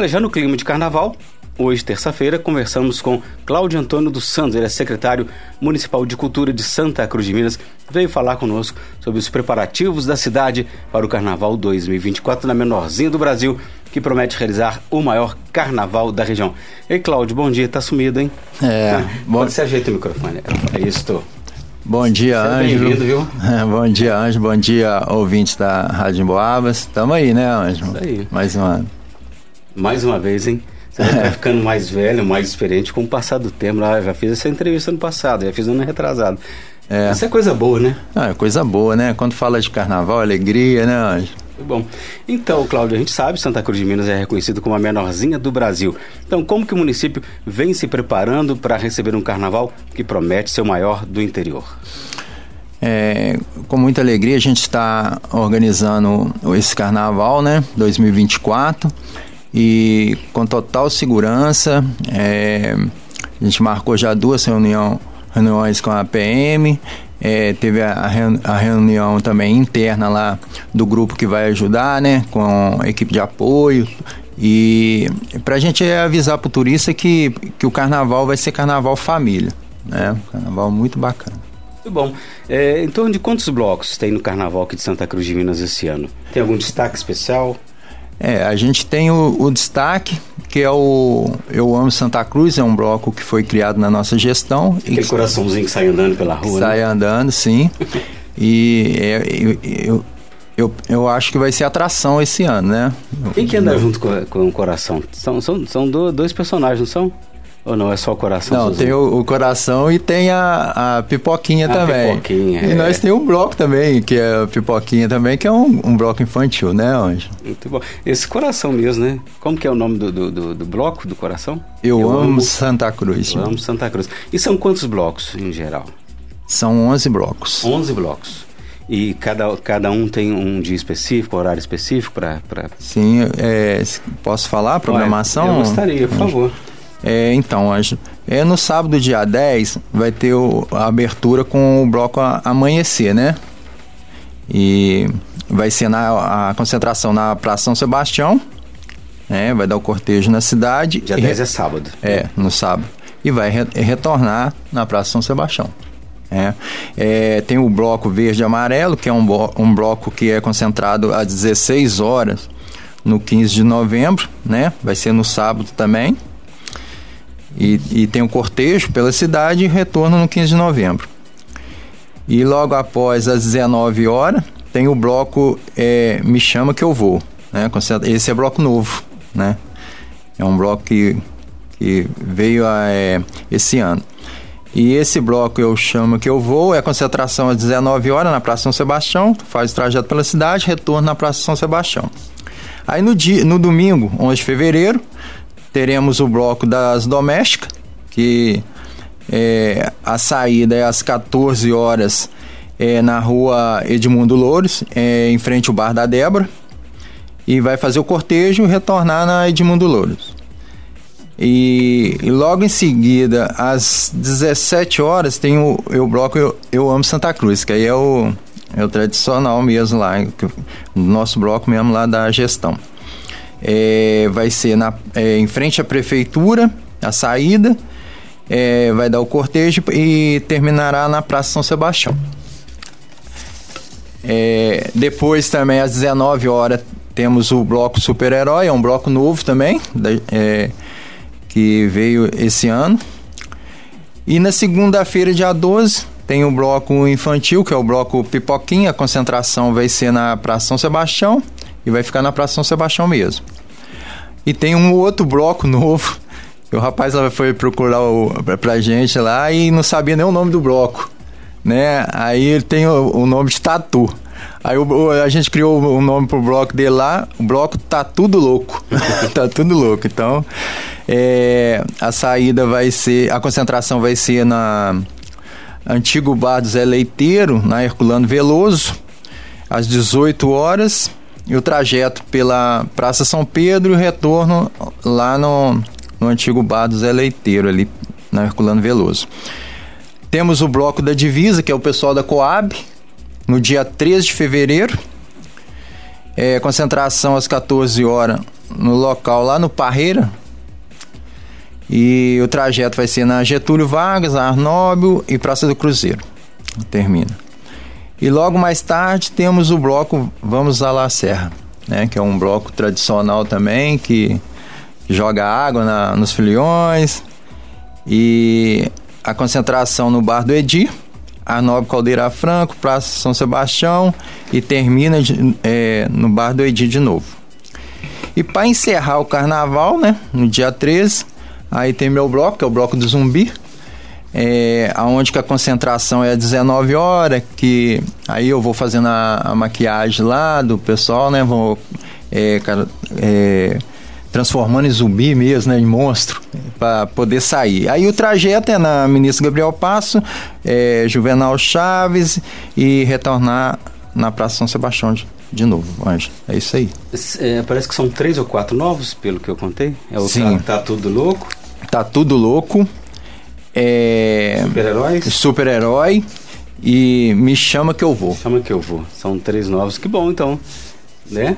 Olha, já no clima de carnaval, Hoje, terça-feira, conversamos com Cláudio Antônio dos Santos, ele é secretário municipal de cultura de Santa Cruz de Minas, veio falar conosco sobre os preparativos da cidade para o Carnaval 2024 na menorzinha do Brasil, que promete realizar o maior carnaval da região. Ei, Cláudio, bom dia, tá sumido, hein? É, ah, bom... Pode se ajeita o microfone. É isso, tô. Bom dia, Ângelo. viu? É, bom dia, Ângelo. Bom dia, ouvintes da Rádio Boabas. Tamo aí, né, Ângelo? Aí. Mais um ano. Mais uma vez, hein? Você vai ficando mais velho, mais experiente com o passar do tempo. Ah, já fiz essa entrevista no passado, já fiz ano retrasado. É. Isso é coisa boa, né? Ah, é coisa boa, né? Quando fala de carnaval, alegria, né, Anjo? Bom, então, Cláudio, a gente sabe que Santa Cruz de Minas é reconhecido como a menorzinha do Brasil. Então, como que o município vem se preparando para receber um carnaval que promete ser o maior do interior? É, com muita alegria a gente está organizando esse carnaval, né, 2024 e com total segurança. É, a gente marcou já duas reunião, reuniões com a PM, é, teve a, a, reunião também interna lá do grupo que vai ajudar, né, com a equipe de apoio. E para a gente avisar para o turista que, que o carnaval vai ser carnaval família, né? Carnaval muito bacana. Muito bom. É, em torno de quantos blocos tem no carnaval aqui de Santa Cruz de Minas esse ano? Tem algum destaque especial? É, a gente tem o, o, destaque, que é o Eu Amo Santa Cruz, é um bloco que foi criado na nossa gestão. Aquele coraçãozinho que sai andando pela rua, Sai né? andando, sim. e é, eu, eu, eu, eu, acho que vai ser atração esse ano, né? Quem que anda junto com, com o coração? São, são, são dois personagens, não são? Ou não, é só o coração? Não, tem o, o, coração e tem a, a pipoquinha a também. Pipoquinha, e é. nós temos um bloco também, que é a pipoquinha também, que é um, um bloco infantil, né, Anjo? Muito bom. Esse coração mesmo, né? Como que é o nome do, do, do, do bloco, do coração? Eu, Eu amo, amo, Santa Cruz. Eu amo Santa Cruz. E são quantos blocos em geral? São 11 blocos. 11 blocos. E cada, cada um tem um dia específico, horário específico para. Pra... Sim, é, posso falar a programação? eu gostaria, por favor. É, então, é, no sábado, dia 10, vai ter o, a abertura com o bloco Amanhecer, né? E vai ser na, a concentração na Praça São Sebastião, né? Vai dar o cortejo na cidade. Dia 10 é sábado. É, no sábado. E vai re, retornar na Praça São Sebastião. É, é, tem o bloco verde e amarelo, que é um, um bloco que é concentrado às 16 horas no 15 de novembro, né? Vai ser no sábado também. E, e tem um cortejo pela cidade e retorno no 15 de novembro. E logo após as 19 horas, tem o bloco é, Me Chama Que Eu Vou. Né? Esse é bloco novo, né? É um bloco que, que veio a, é, esse ano. E esse bloco eu chamo que eu vou, é concentração às 19 horas na Praça São Sebastião, faz o trajeto pela cidade, retorno na Praça São Sebastião. Aí no, dia, no domingo, 11 de fevereiro, teremos o bloco das domésticas, que é, a saída é às 14 horas é, na rua Edmundo Louros, é, em frente ao bar da Débora, e vai fazer o cortejo e retornar na Edmundo Louros. E, e, logo em seguida, às 17 horas, tem o, o bloco Eu, Eu Amo Santa Cruz, que aí é o, é o tradicional mesmo lá, o nosso bloco mesmo lá da gestão é, vai ser na, é, em frente à prefeitura, a saída, é, vai dar o cortejo e terminará na Praça São Sebastião. É, depois também às 19 horas temos o bloco Super-Herói, é um bloco novo também, é, que veio esse ano. E na segunda-feira, dia 12, tem o bloco infantil, que é o bloco Pipoquinha, a concentração vai ser na Praça São Sebastião e vai ficar na Praça São Sebastião mesmo. E tem um outro bloco novo. O rapaz foi procurar o, pra, pra gente lá e não sabia nem o nome do bloco. Né? Aí ele tem o, o nome de Tatu. Aí o, a gente criou o um nome pro bloco dele lá, o bloco Tá Tudo Louco. tá tudo louco. Então, é, a saída vai ser, a concentração vai ser na Antigo Bar do Zé Leiteiro, na Herculano Veloso, às 18 horas e o trajeto pela Praça São Pedro e o retorno lá no, no antigo bar do Zé Leiteiro, ali na Herculano Veloso. Temos o bloco da divisa, que é o pessoal da Coab, no dia 13 de fevereiro. É, concentração às 14 horas no local lá no Parreira. E o trajeto vai ser na Getúlio Vargas, Arnóbio e Praça do Cruzeiro. Termina. E logo mais tarde temos o bloco Vamos à La Serra, né, que é um bloco tradicional também, que joga água na, nos filiões. E a concentração no Bar do Edi, Arnóbio Caldeira Franco, Praça São Sebastião e termina de, é, no Bar do Edi de novo. E para encerrar o carnaval, né, no dia 13, Aí tem meu bloco, que é o bloco do zumbi, é, aonde que a concentração é 19 horas, que aí eu vou fazendo a, a maquiagem lá do pessoal, né? Vou é, é, transformando em zumbi mesmo, né? Em monstro, para poder sair. Aí o trajeto é na Ministro Gabriel Passo, é, Juvenal Chaves e retornar na Praça São Sebastião de, de novo, Anjo. É isso aí. É, parece que são três ou quatro novos, pelo que eu contei. É o Sim. Tá, tá Tudo Louco. Tá Tudo Louco. É... Super-heróis? Super-herói. E Me Chama Que Eu Vou. Chama Que Eu Vou. São três novos. Que bom, então. Né?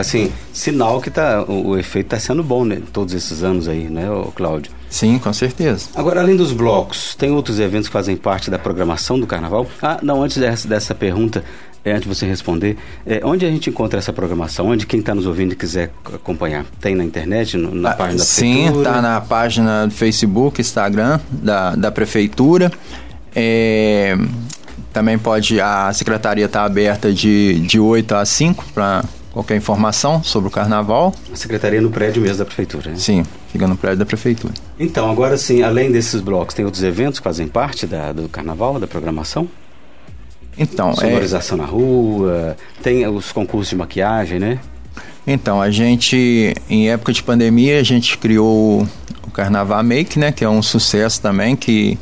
Assim, sinal que tá, o, o efeito está sendo bom, né? Todos esses anos aí, né, Cláudio? Sim, com certeza. Agora, além dos blocos, tem outros eventos que fazem parte da programação do Carnaval? Ah, não, antes dessa, dessa pergunta, é, antes de você responder, é, onde a gente encontra essa programação? Onde quem está nos ouvindo e quiser acompanhar? Tem na internet, no, na ah, página da Sim, Prefeitura? Sim, está na página do Facebook, Instagram da, da Prefeitura. É, também pode, a secretaria está aberta de, de 8 a 5 para qualquer informação sobre o carnaval. A secretaria no prédio mesmo da prefeitura, né? Sim, fica no prédio da prefeitura. Então, agora sim, além desses blocos, tem outros eventos que fazem parte da, do carnaval, da programação? Então, é- Sonorização é... na rua, tem os concursos de maquiagem, né? Então, a gente, em época de pandemia, a gente criou o Carnaval Make, né? Que é um sucesso também, que,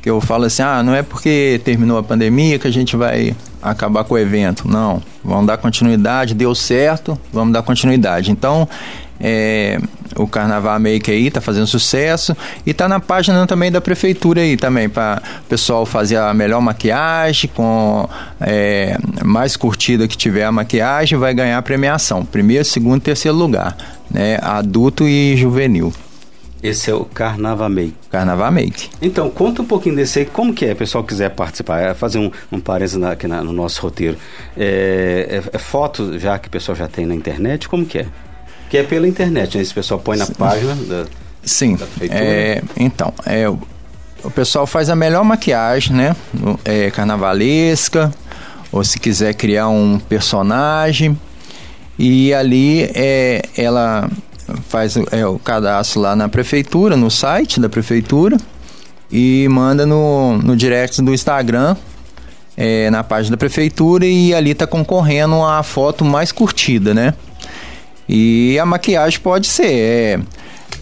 que eu falo assim, ah, não é porque terminou a pandemia que a gente vai acabar com o evento. Não, vamos dar continuidade, deu certo, vamos dar continuidade. Então, é, o Carnaval Make aí tá fazendo sucesso e tá na página também da prefeitura aí também para o pessoal fazer a melhor maquiagem com é, mais curtida que tiver a maquiagem vai ganhar a premiação primeiro segundo terceiro lugar né adulto e juvenil esse é o Carnaval Make. Carnaval Make. Então, conta um pouquinho desse aí, como que é, o pessoal quiser participar, é fazer um, um parênteses aqui na, no nosso roteiro. É, é, é, foto já que o pessoal já tem na internet, como que é? Que é pela internet, né? Esse pessoal põe na Sim. página da, Sim. Da é, então, é, o, pessoal faz a melhor maquiagem, né? É, carnavalesca, ou se quiser criar um personagem. E ali é, ela faz é, o cadastro lá na prefeitura, no site da prefeitura, e manda no, no direct do Instagram, é, na página da prefeitura, e ali tá concorrendo a foto mais curtida, né? E a maquiagem pode ser é,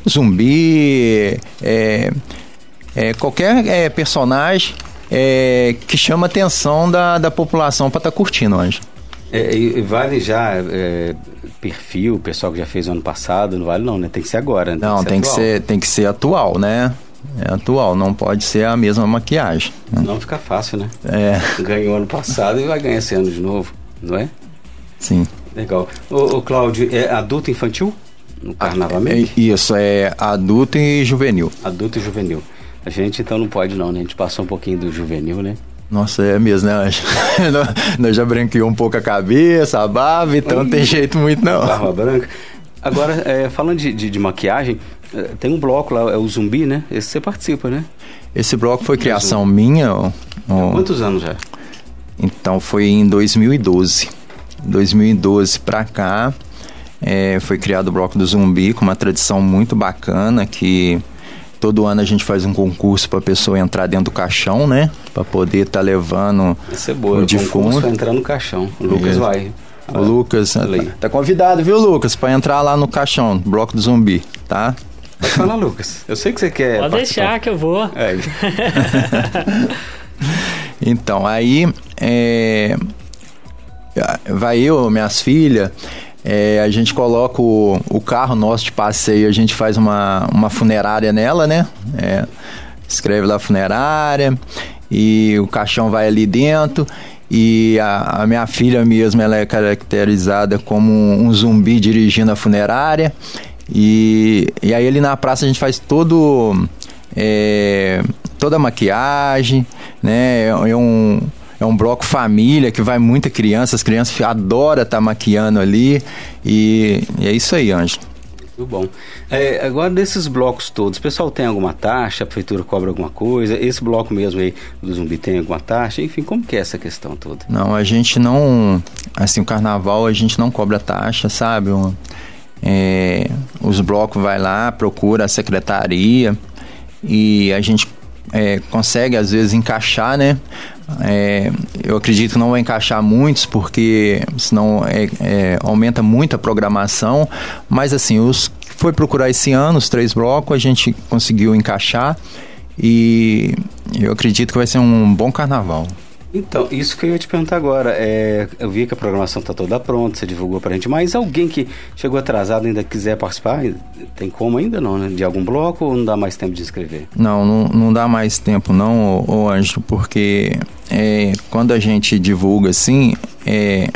zumbi, é, é qualquer é, personagem é, que chama a atenção da, da população para estar tá curtindo, Anjo. É, e vale já perfil, pessoal que já fez ano passado, não vale não, né? Tem que ser agora. Né? Tem não, que tem que, ser, tem que ser atual, né? É atual, não pode ser a mesma maquiagem. Né? Não fica fácil, né? É. Ganhou ano passado e vai ganhar esse ano de novo, não é? Sim. Legal. O, o Cláudio, é adulto infantil? No carnaval ah, é, Isso, é adulto e juvenil. Adulto e juvenil. A gente então não pode não, né? A gente passou um pouquinho do juvenil, né? Nossa, é mesmo, né? Nós já branqueou um pouco a cabeça, a barba, então não tem jeito muito não. Barba branca. Agora, é, falando de, de, de, maquiagem, é, tem um bloco lá, é o Zumbi, né? Esse você participa, né? Esse bloco foi criação minha. Ó, ó. Quantos anos já? Então foi em 2012. 2012 para cá, é, foi criado o Bloco do Zumbi com uma tradição muito bacana que todo ano a gente faz um concurso para a pessoa entrar dentro do caixão, né? Para poder estar tá levando Essa é boa, o defunto. Entrar no caixão. O Lucas é. vai. O Lucas, tá, tá convidado, viu, Lucas, para entrar lá no caixão, Bloco do Zumbi, tá? Pode falar, Lucas. Eu sei que você quer. Pode participar. deixar que eu vou. É. então, aí é, vai eu, minhas filhas, é, a gente coloca o, o, carro nosso de passeio, a gente faz uma, uma funerária nela, né? É, escreve lá funerária e o caixão vai ali dentro e a, a, minha filha mesmo ela é caracterizada como um, um zumbi dirigindo a funerária e, e aí ali na praça a gente faz todo é, toda a maquiagem né é um é um bloco família que vai muita criança, as crianças adoram estar tá maquiando ali e, e é isso aí, Ângelo. Muito bom. É, agora, desses blocos todos, o pessoal tem alguma taxa? A prefeitura cobra alguma coisa? Esse bloco mesmo aí do Zumbi tem alguma taxa? Enfim, como que é essa questão toda? Não, a gente não... Assim, o carnaval a gente não cobra taxa, sabe? É, os blocos vai lá, procura a secretaria e a gente é, consegue às vezes encaixar, né? É, eu acredito que não vai encaixar muitos, porque senão é, é, aumenta muito a programação. Mas assim, os foi procurar esse ano, os três blocos, a gente conseguiu encaixar e eu acredito que vai ser um bom carnaval. Então, isso que eu ia te perguntar agora. É, eu vi que a programação está toda pronta, você divulgou para a gente, mas alguém que chegou atrasado ainda quiser participar, tem como ainda não, né? De algum bloco ou não dá mais tempo de escrever? Não, não, não dá mais tempo não, ô, ô Anjo, porque é, quando a gente divulga assim, é,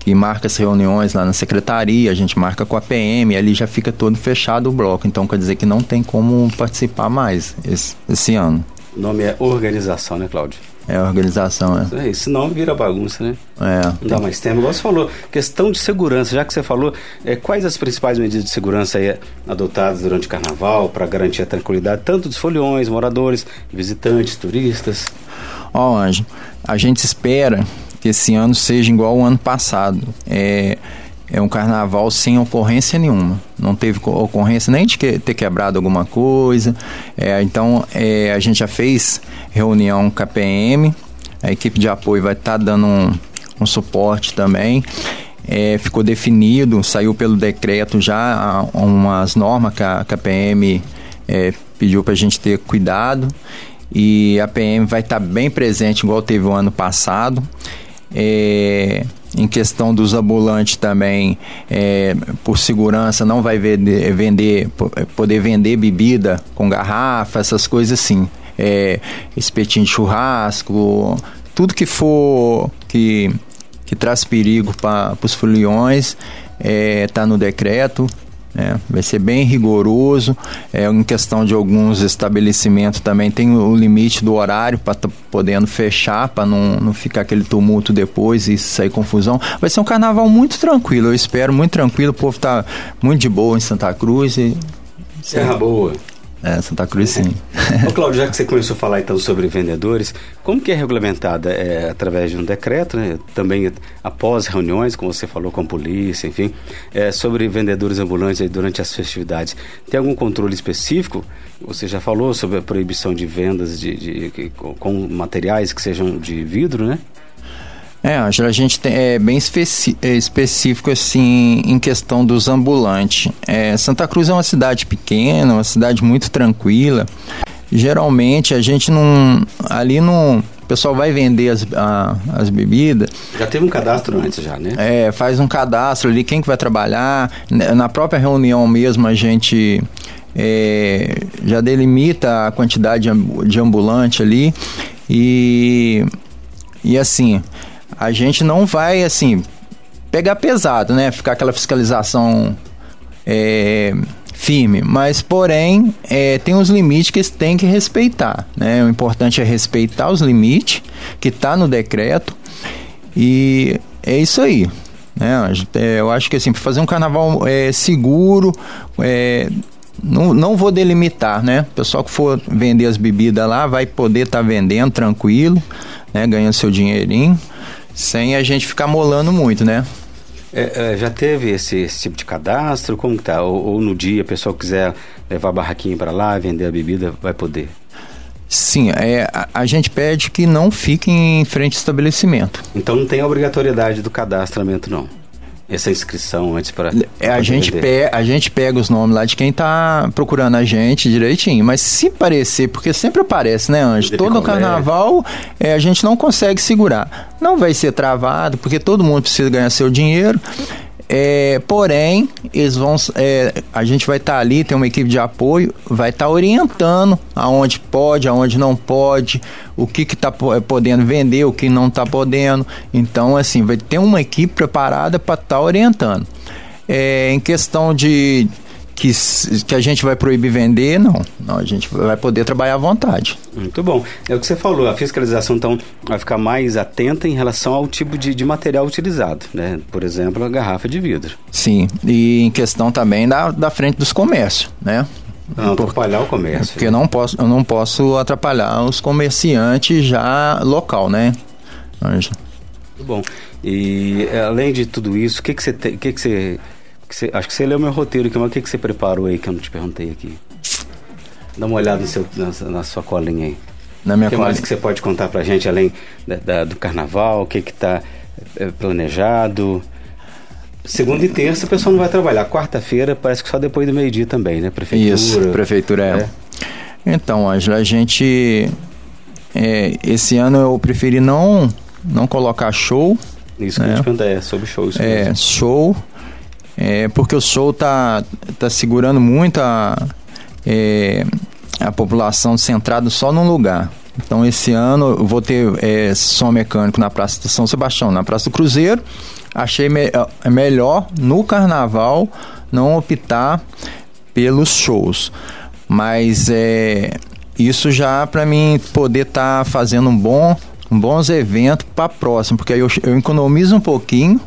que marca as reuniões lá na secretaria, a gente marca com a PM, ali já fica todo fechado o bloco. Então quer dizer que não tem como participar mais esse, esse ano. O nome é organização, né, Cláudio? É a organização, é. é senão vira bagunça, né? É. Não dá mais tempo. Igual você falou, questão de segurança, já que você falou, é, quais as principais medidas de segurança aí adotadas durante o carnaval para garantir a tranquilidade tanto dos foliões, moradores, visitantes, turistas? Ó, oh, Anjo, a gente espera que esse ano seja igual ao ano passado. É, é um carnaval sem ocorrência nenhuma. Não teve ocorrência nem de que, ter quebrado alguma coisa. É, então, é, a gente já fez reunião com a PM, a equipe de apoio vai estar tá dando um, um, suporte também. É, ficou definido, saiu pelo decreto já umas normas que a, que a PM é, pediu para a gente ter cuidado. E a PM vai estar tá bem presente, igual teve o ano passado. É, em questão dos ambulantes também, é, por segurança, não vai vender, vender, poder vender bebida com garrafa, essas coisas assim. É, espetinho de churrasco, tudo que for que, que traz perigo para os foliões, está é, tá no decreto. É, vai ser bem rigoroso. É, em questão de alguns estabelecimentos também tem o limite do horário para tá podendo fechar, para não, não ficar aquele tumulto depois e sair confusão. Vai ser um carnaval muito tranquilo, eu espero, muito tranquilo. O povo está muito de boa em Santa Cruz. E... Serra Boa. É, Santa Cruz sim. Ô Cláudio, já que você começou a falar então sobre vendedores, como que é regulamentada? É através de um decreto, né? também após reuniões, como você falou com a polícia, enfim, é, sobre vendedores ambulantes durante as festividades. Tem algum controle específico? Você já falou sobre a proibição de vendas de, de, de com materiais que sejam de vidro, né? É, Angela, a gente tem, é bem é, específico assim em questão dos ambulantes. É, Santa Cruz é uma cidade pequena, uma cidade muito tranquila. Geralmente a gente não. Ali não. O pessoal vai vender as, a, as bebidas. Já teve um cadastro antes, já, né? É, faz um cadastro ali, quem que vai trabalhar. Na própria reunião mesmo a gente é, já delimita a quantidade de ambulante ali. E, e assim, a gente não vai, assim, pegar pesado, né? Ficar aquela fiscalização é, firme. Mas, porém, é, tem os limites que tem que respeitar, né? O importante é respeitar os limites que está no decreto. E é isso aí. Né? É, eu acho que, assim, para fazer um carnaval é, seguro, é, não, não vou delimitar, né? O pessoal que for vender as bebidas lá vai poder estar tá vendendo tranquilo, né? Ganhando seu dinheirinho sem a gente ficar molando muito, né? É, é, já teve esse, esse, tipo de cadastro? Como que tá? Ou, ou no dia a pessoa quiser levar a barraquinha para lá, vender a bebida, vai poder? Sim, é, a, a, gente pede que não fique em frente ao estabelecimento. Então não tem obrigatoriedade do cadastramento, não? Essa inscrição antes para. É, a, gente pe a gente pega os nomes lá de quem está procurando a gente direitinho. Mas se parecer, porque sempre aparece, né, Anjo? Todo carnaval é, a gente não consegue segurar. Não vai ser travado, porque todo mundo precisa ganhar seu dinheiro. É, porém, eles vão. É, a gente vai estar tá ali, tem uma equipe de apoio, vai estar tá orientando aonde pode, aonde não pode, o que está é, podendo vender, o que não está podendo. Então, assim, vai ter uma equipe preparada para estar tá orientando. É, em questão de que, que a gente vai proibir vender, não. não. A gente vai poder trabalhar à vontade. Muito bom. É o que você falou, a fiscalização então vai ficar mais atenta em relação ao tipo de, de material utilizado, né? Por exemplo, a garrafa de vidro. Sim, e em questão também da, da frente dos comércios, né? Não atrapalhar o comércio. Porque eu não posso, eu não posso atrapalhar os comerciantes já local, né? Muito bom. E além de tudo isso, o que, que você tem, que, que você você, acho que você leu meu roteiro aqui, mas o que, que você preparou aí que eu não te perguntei aqui? Dá uma olhada no seu, na, na sua colinha aí. Na minha o que colinha. mais que você pode contar pra gente, além da, da, do carnaval? O que que tá é, planejado? Segunda e terça o pessoal não vai trabalhar. Quarta-feira parece que só depois do meio-dia também, né? Prefeitura. Isso, prefeitura é. é. Então, Angela, a gente. É, esse ano eu preferi não, não colocar show. Isso que né? eu te perguntei, é sobre shows. É, mesmo. show é, porque o show tá, tá segurando muito a, é, a população centrada só num lugar. Então esse ano eu vou ter é, som mecânico na Praça de São Sebastião, na Praça do Cruzeiro. Achei me é melhor no carnaval não optar pelos shows. Mas é, isso já para mim poder estar tá fazendo um bom, um bons eventos para próximo, porque aí eu, eu economizo um pouquinho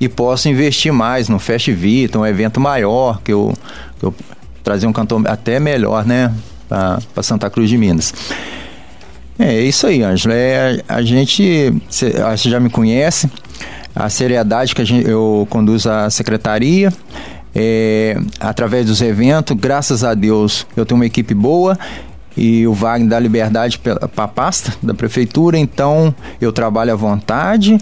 e posso investir mais no Fest Vita, um evento maior, que eu, que eu trazer um cantor até melhor, né, para Santa Cruz de Minas. É isso aí, Ângelo. É, a gente, você já me conhece, a seriedade que a gente, eu conduzo a secretaria, é, através dos eventos, graças a Deus eu tenho uma equipe boa e o Wagner dá liberdade para a pasta da prefeitura, então eu trabalho à vontade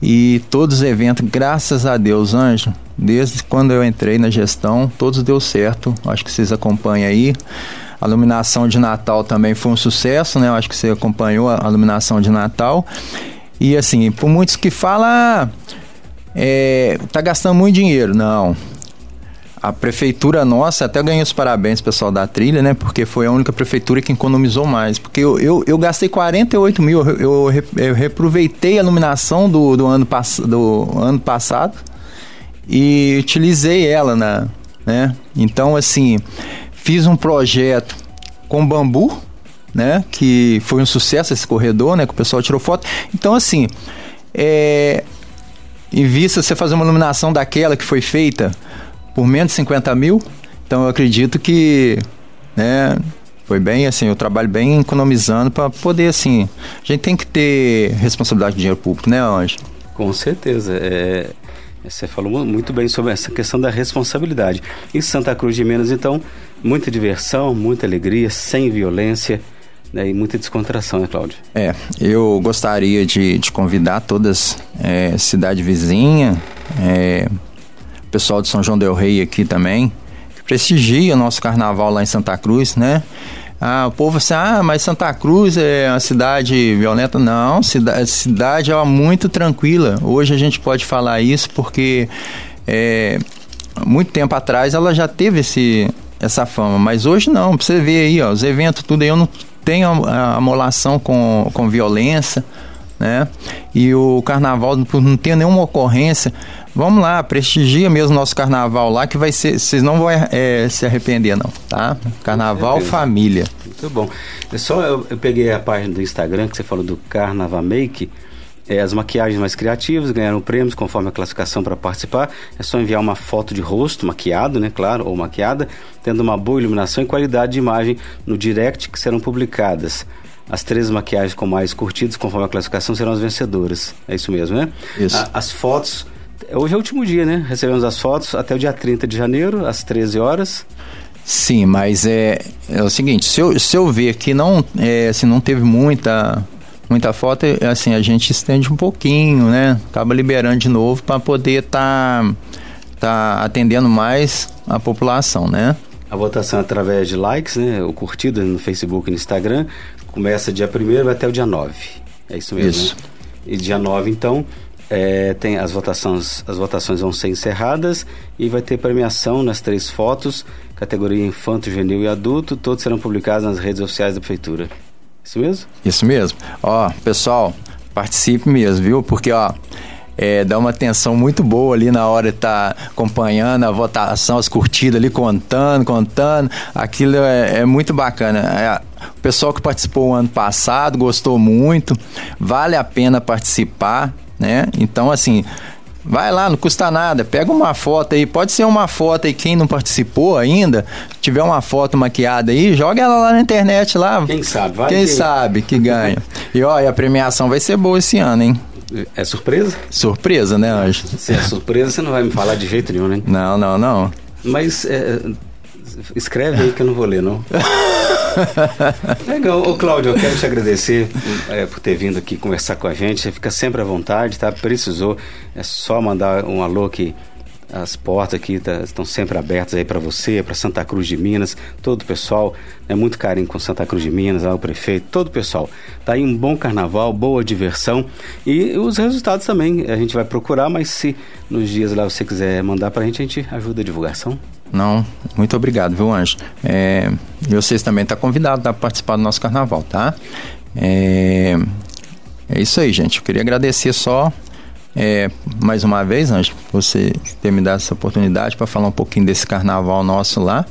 e todos os eventos, graças a Deus, Anjo, desde quando eu entrei na gestão, todos deu certo, acho que vocês acompanham aí. A iluminação de Natal também foi um sucesso, né? Eu acho que você acompanhou a iluminação de Natal. E assim, por muitos que falam, ah, é, tá gastando muito dinheiro. Não, a prefeitura nossa, até ganhei os parabéns pessoal da trilha, né? Porque foi a única prefeitura que economizou mais. Porque eu, eu, eu gastei 48 mil, eu, eu, eu a iluminação do, do, ano pass, do ano passado e utilizei ela na. Né? Então, assim, fiz um projeto com bambu, né? Que foi um sucesso esse corredor, né? Que o pessoal tirou foto. Então, assim, é, em vista você fazer uma iluminação daquela que foi feita por menos de 50 mil. Então eu acredito que, né, foi bem assim, eu trabalho bem economizando para poder assim. A gente tem que ter responsabilidade de dinheiro público, né, Anjo? Com certeza. É, você falou muito bem sobre essa questão da responsabilidade. Em Santa Cruz de Minas, então, muita diversão, muita alegria, sem violência. Né, e muita descontração, né, Cláudio? É, eu gostaria de, de convidar todas é, cidade vizinha, é, pessoal de São João del Rei aqui também, que prestigia o nosso carnaval lá em Santa Cruz, né? Ah, o povo assim, ah, mas Santa Cruz é uma cidade violenta. Não, cidade, cidade é muito tranquila. Hoje a gente pode falar isso porque é, muito tempo atrás ela já teve esse, essa fama, mas hoje não. Pra você ver aí, ó, os eventos, tudo aí, eu não tenho amolação com, com violência, né? E o carnaval não tem nenhuma ocorrência. Vamos lá, prestigia mesmo nosso carnaval lá, que vai ser. Vocês não vão é, se arrepender, não, tá? Carnaval família. Muito bom. É só eu, eu, peguei a página do Instagram que você falou do Carnaval Make. É, as maquiagens mais criativas ganharam prêmios conforme a classificação para participar. É só enviar uma foto de rosto maquiado, né? Claro, ou maquiada, tendo uma boa iluminação e qualidade de imagem no direct que serão publicadas. As três maquiagens com mais curtidas conforme a classificação serão as vencedoras. É isso mesmo, né? Isso. A, as fotos Hoje é o último dia, né? Recebemos as fotos até o dia 30 de janeiro, às 13 horas. Sim, mas é, é o seguinte, se eu, se eu ver que não, é, assim, não teve muita muita foto, é, assim, a gente estende um pouquinho, né? Acaba liberando de novo para poder estar tá, tá atendendo mais a população, né? A votação é através de likes, né? O curtida no Facebook e no Instagram começa dia 1 até o dia 9. É isso mesmo. Isso. Né? E dia 9, então, É, tem as votações, as votações vão ser encerradas e vai ter premiação nas três fotos, categoria infanto, juvenil e adulto, todos serão publicados nas redes oficiais da prefeitura. Isso mesmo? Isso mesmo. Ó, pessoal, participe mesmo, viu? Porque, ó, é, dá uma atenção muito boa ali na hora de estar tá acompanhando a votação, as curtidas ali, contando, contando. Aquilo é, é muito bacana. É, o pessoal que participou o ano passado gostou muito, vale a pena participar, né? Então, assim, Vai lá, não custa nada. Pega uma foto aí. Pode ser uma foto aí, quem não participou ainda, tiver uma foto maquiada aí, joga ela lá na internet lá. Quem sabe, vai. Quem que... sabe que ganha. e olha, a premiação vai ser boa esse ano, hein? É surpresa? Surpresa, né, Anjo? Se é surpresa, você não vai me falar de jeito nenhum, né? Não, não, não. Mas é, escreve aí que eu não vou ler, não. Legal. Ô, Cláudio, eu quero te agradecer é, por ter vindo aqui conversar com a gente. Você fica sempre à vontade, tá? Precisou, é só mandar um alô que as portas aqui tá, estão sempre abertas aí para você, para Santa Cruz de Minas, todo o pessoal, é né, muito carinho com Santa Cruz de Minas, lá, o prefeito, todo o pessoal. Tá aí um bom carnaval, boa diversão e os resultados também a gente vai procurar, mas se nos dias lá você quiser mandar para a gente, a gente ajuda a divulgação. Não, muito obrigado, viu, Anjo? É, e vocês também estão tá convidados a participar do nosso carnaval, tá? É, é isso aí, gente. Eu queria agradecer só é, mais uma vez, Anjo, você ter me dado essa oportunidade para falar um pouquinho desse carnaval nosso lá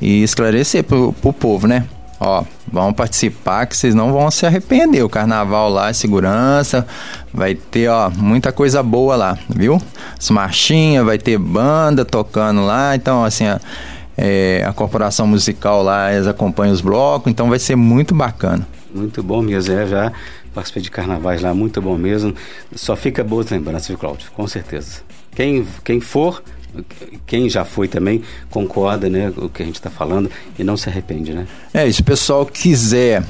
e esclarecer para o povo, né? Ó, vão participar que vocês não vão se arrepender. O carnaval lá, segurança, vai ter, ó, muita coisa boa lá, viu? As marchinhas, vai ter banda tocando lá, então, assim, a, é, a corporação musical lá, eles acompanham os blocos, então vai ser muito bacana. Muito bom mesmo, é, já participei de carnavais lá, muito bom mesmo. Só fica boas lembranças, viu, Cláudio? Com certeza. Quem, quem for, quem já foi também concorda, né, o que a gente está falando e não se arrepende, né? É, se o pessoal quiser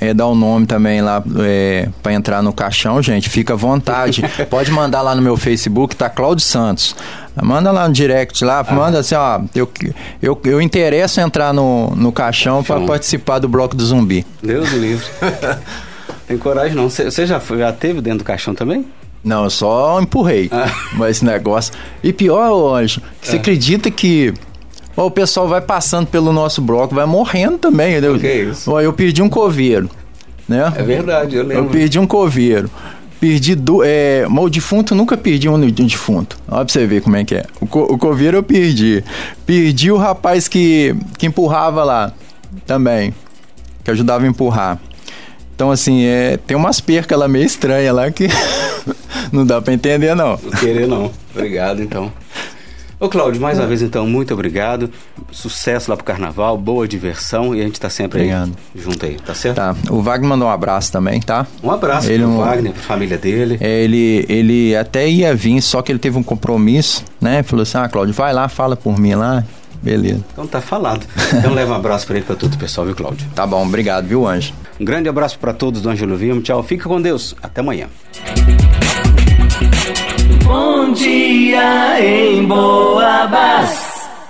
é, dar o um nome também lá é, para entrar no caixão, gente, fica à vontade. Pode mandar lá no meu Facebook, tá Cláudio Santos. Manda lá no direct lá, ah. manda assim, ó, eu, eu, eu interesso entrar no, no caixão para participar do bloco do zumbi. Deus livre. Tem coragem não. Você já, já teve dentro do caixão também? Não, eu só empurrei. Ah. Mas esse negócio. E pior, Anjo, você ah. acredita que ó, o pessoal vai passando pelo nosso bloco, vai morrendo também, entendeu? Que é isso? Ó, eu perdi um coveiro. Né? É verdade, eu lembro. Eu perdi um coveiro. Perdi do. É, mas o defunto nunca perdi um, um defunto. Olha pra você ver como é que é. O, co, o coveiro eu perdi. Perdi o rapaz que, que empurrava lá também. Que ajudava a empurrar. Então, assim, é, tem umas percas lá meio estranhas lá que não dá para entender, não. Não querer, não. Obrigado, então. Ô, Cláudio, mais uma vez, então, muito obrigado. Sucesso lá pro carnaval, boa diversão e a gente tá sempre obrigado. aí junto aí, tá certo? Tá. O Wagner mandou um abraço também, tá? Um abraço ele pro um... Wagner, pra família dele. É, ele, ele até ia vir, só que ele teve um compromisso, né? Falou assim: ah, Cláudio, vai lá, fala por mim lá. Beleza. Então tá falado. Então leva um abraço para ele para todo o pessoal, viu, Cláudio? Tá bom, obrigado, viu, Anjo? Um grande abraço para todos do Ângelo Vilma. Tchau, fica com Deus. Até amanhã. Bom dia em Boa Baixa.